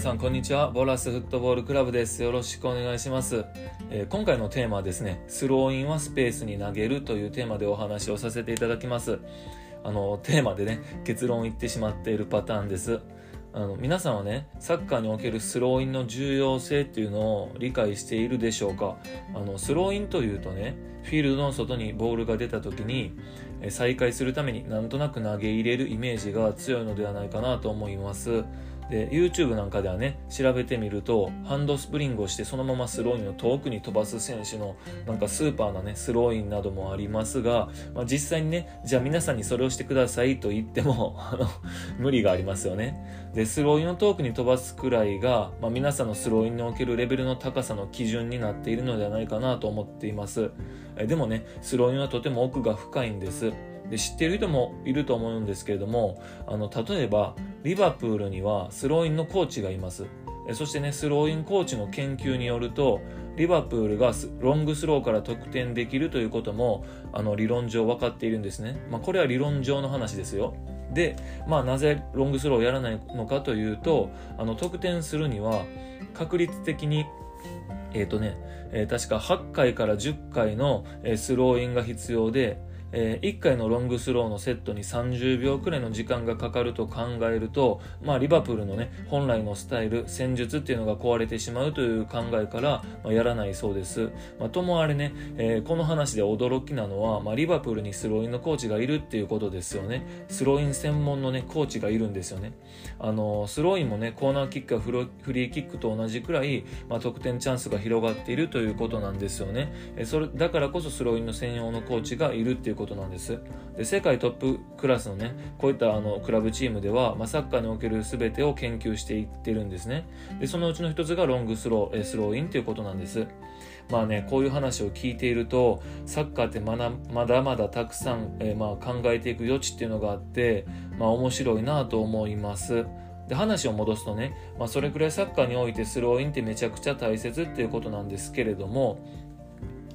さんこんにちは。ボラスフットボールクラブです。よろしくお願いします、えー、今回のテーマはですねスローインはスペースに投げるというテーマでお話をさせていただきます。あのテーマでね結論言ってしまっているパターンです。あの皆さんはねサッカーにおけるスローインの重要性っていうのを理解しているでしょうか？あのスローインというとねフィールドの外にボールが出た時に再開するためになんとなく投げ入れるイメージが強いのではないかなと思います。で YouTube なんかではね調べてみるとハンドスプリングをしてそのままスローインを遠くに飛ばす選手のなんかスーパーなねスローインなどもありますが、まあ、実際にねじゃあ皆さんにそれをしてくださいと言っても あの無理がありますよね。でスローインを遠くに飛ばすくらいが、まあ、皆さんのスローインにおけるレベルの高さの基準になっているのではないかなと思っています。えでもねスローインはとても奥が深いんです。で知っている人もいると思うんですけれどもあの例えばリバプールにはスローインのコーチがいます。そしてねスローインコーチの研究によるとリバプールがロングスローから得点できるということもあの理論上分かっているんですね、まあ、これは理論上の話ですよ。で、まあ、なぜロングスローをやらないのかというとあの得点するには確率的にえっ、ー、とね、えー、確か8回から10回の、スローインが必要でえー、1回のロングスローのセットに30秒くらいの時間がかかると考えると、まあ、リバプールのね本来のスタイル戦術っていうのが壊れてしまうという考えから、まあ、やらないそうです、まあ、ともあれね、えー、この話で驚きなのは、まあ、リバプールにスローインのコーチがいるっていうことですよね。スローイン専門のねコーチがいるんですよね。あのスローインもねコーナーキックやフリーキックと同じくらい、まあ、得点チャンスが広がっているということなんですよね、えー、それだからこそスローインの専用のコーチがいるっていうことなんです。で世界トップクラスのねこういったあのクラブチームでは、まあ、サッカーにおける全てを研究していってるんですね。でそのうちの一つがロングスロースローインということなんです。まあねこういう話を聞いているとサッカーってまだまだまだたくさん、えー、まあ考えていく余地っていうのがあってまあ面白いなと思います。で話を戻すとね、まあ、それくらいサッカーにおいてスローインってめちゃくちゃ大切っていうことなんですけれども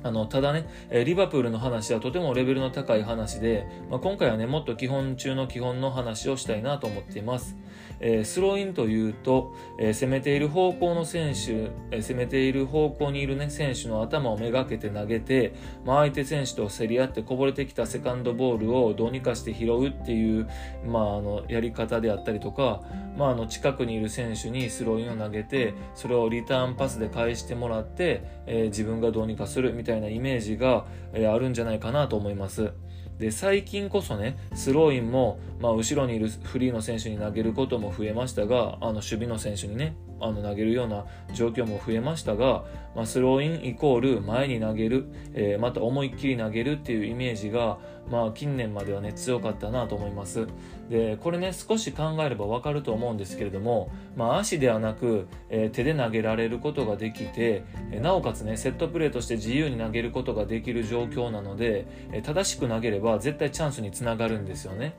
あの、ただね、リバプールの話はとてもレベルの高い話で、まあ、今回はね、もっと基本中の基本の話をしたいなと思っています。えー、スローインというと、えー、攻めている方向の選手、えー、攻めている方向にいるね、選手の頭をめがけて投げて、まあ、相手選手と競り合ってこぼれてきたセカンドボールをどうにかして拾うっていう、まあ、あの、やり方であったりとか、まあ、あの、近くにいる選手にスローインを投げて、それをリターンパスで返してもらって、え自分がどうにかするみたいなたいなイメージが、えあるんじゃないかなと思います。で最近こそねスローインも、まあ、後ろにいるフリーの選手に投げることも増えましたがあの守備の選手にねあの投げるような状況も増えましたが、まあ、スローインイコール前に投げる、えー、また思いっきり投げるっていうイメージが、まあ、近年まではね強かったなと思います。でこれね少し考えればわかると思うんですけれども、まあ、足ではなく、えー、手で投げられることができて、えー、なおかつねセットプレーとして自由に投げることができる状況なので、え、正しく投げれば絶対チャンスにつながるんですよね、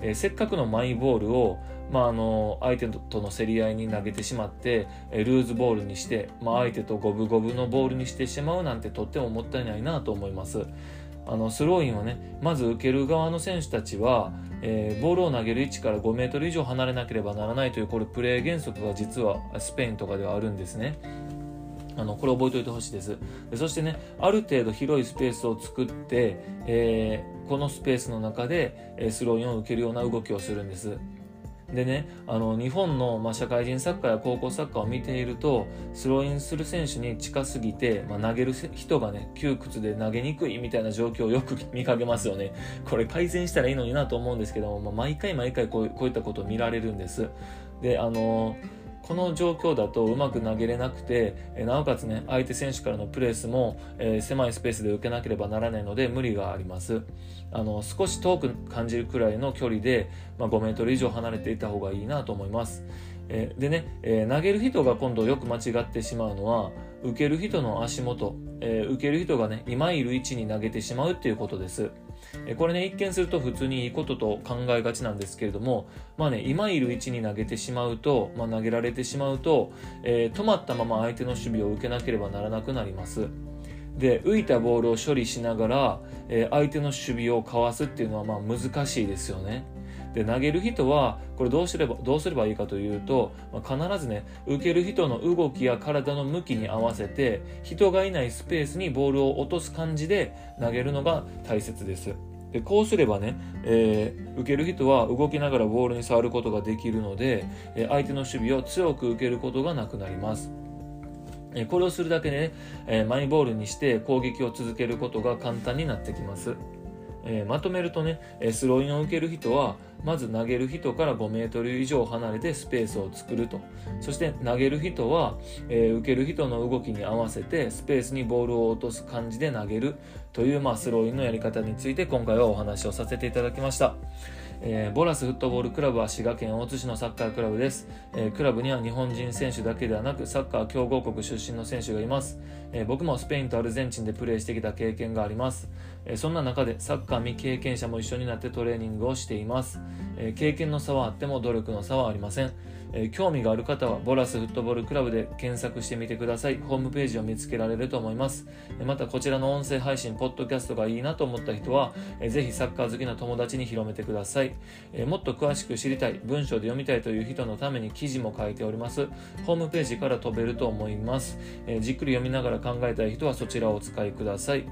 えせっかくのマイボールをまあ、あの相手との競り合いに投げてしまってルーズボールにして、まあ、相手と五分五分のボールにしてしまうなんてとってももったいないなと思います。あのスローインをねまず受ける側の選手たちは、えー、ボールを投げる位置から5メートル以上離れなければならないというこれプレー原則が実はスペインとかではあるんですね。あのこれ覚えておいてほしいです。でそしてねある程度広いスペースを作って、えー、このスペースの中でスローインを受けるような動きをするんです。でねあの日本の、まあ、社会人サッカーや高校サッカーを見ているとスローインする選手に近すぎて、まあ、投げる人がね窮屈で投げにくいみたいな状況をよく 見かけますよね。これ改善したらいいのになと思うんですけども、まあ、毎回毎回こうこういったことを見られるんです。であのこの状況だとうまく投げれなくて、えなおかつね、相手選手からのプレスも、えー、狭いスペースで受けなければならないので無理があります。あの、少し遠く感じるくらいの距離で、まあ、5メートル以上離れていた方がいいなと思います。えー、でね、えー、投げる人が今度よく間違ってしまうのは、受ける人の足元、え、受ける人がね、今いる位置に投げてしまうっていうことです。これね、一見すると普通にいいことと考えがちなんですけれども、まあね、今いる位置に投げてしまうと、まあ、投げられてしまうと、えー、止まったまま相手の守備を受けなければならなくなります。で、浮いたボールを処理しながら、えー、相手の守備をかわすっていうのはまあ難しいですよね。で投げる人はこれどうすればどうすればいいかというと、まあ、必ずね受ける人の動きや体の向きに合わせて人がいないスペースにボールを落とす感じで投げるのが大切です。でこうすればね、えー、受ける人は動きながらボールに触ることができるので、え相手の守備を強く受けることがなくなります。これをするだけで、ね、マイボールにして攻撃を続けることが簡単になってきます。え、まとめるとね、スローインを受ける人は、まず投げる人から5メートル以上離れてスペースを作ると。そして投げる人は、え、受ける人の動きに合わせてスペースにボールを落とす感じで投げるという、まあ、スローインのやり方について今回はお話をさせていただきました。えー、ボラスフットボールクラブは滋賀県大津市のサッカークラブです、えー、クラブには日本人選手だけではなくサッカー強豪国出身の選手がいます、えー、僕もスペインとアルゼンチンでプレーしてきた経験があります、えそんな中でサッカー未経験者も一緒になってトレーニングをしています、え経験の差はあっても努力の差はありませんえ興味がある方はボラスフットボールクラブで検索してみてください。ホームページを見つけられると思います。えまたこちらの音声配信、ポッドキャストがいいなと思った人は、えぜひサッカー好きな友達に広めてください。えもっと詳しく知りたい、文章で読みたいという人のために記事も書いております。ホームページから飛べると思います。えじっくり読みながら考えたい人はそちらをお使いください。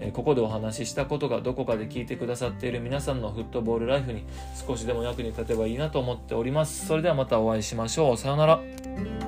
えここでお話ししたことがどこかで聞いてくださっている皆さんのフットボールライフに少しでも役に立てばいいなと思っております。それではまたお会いしましょう。さようなら。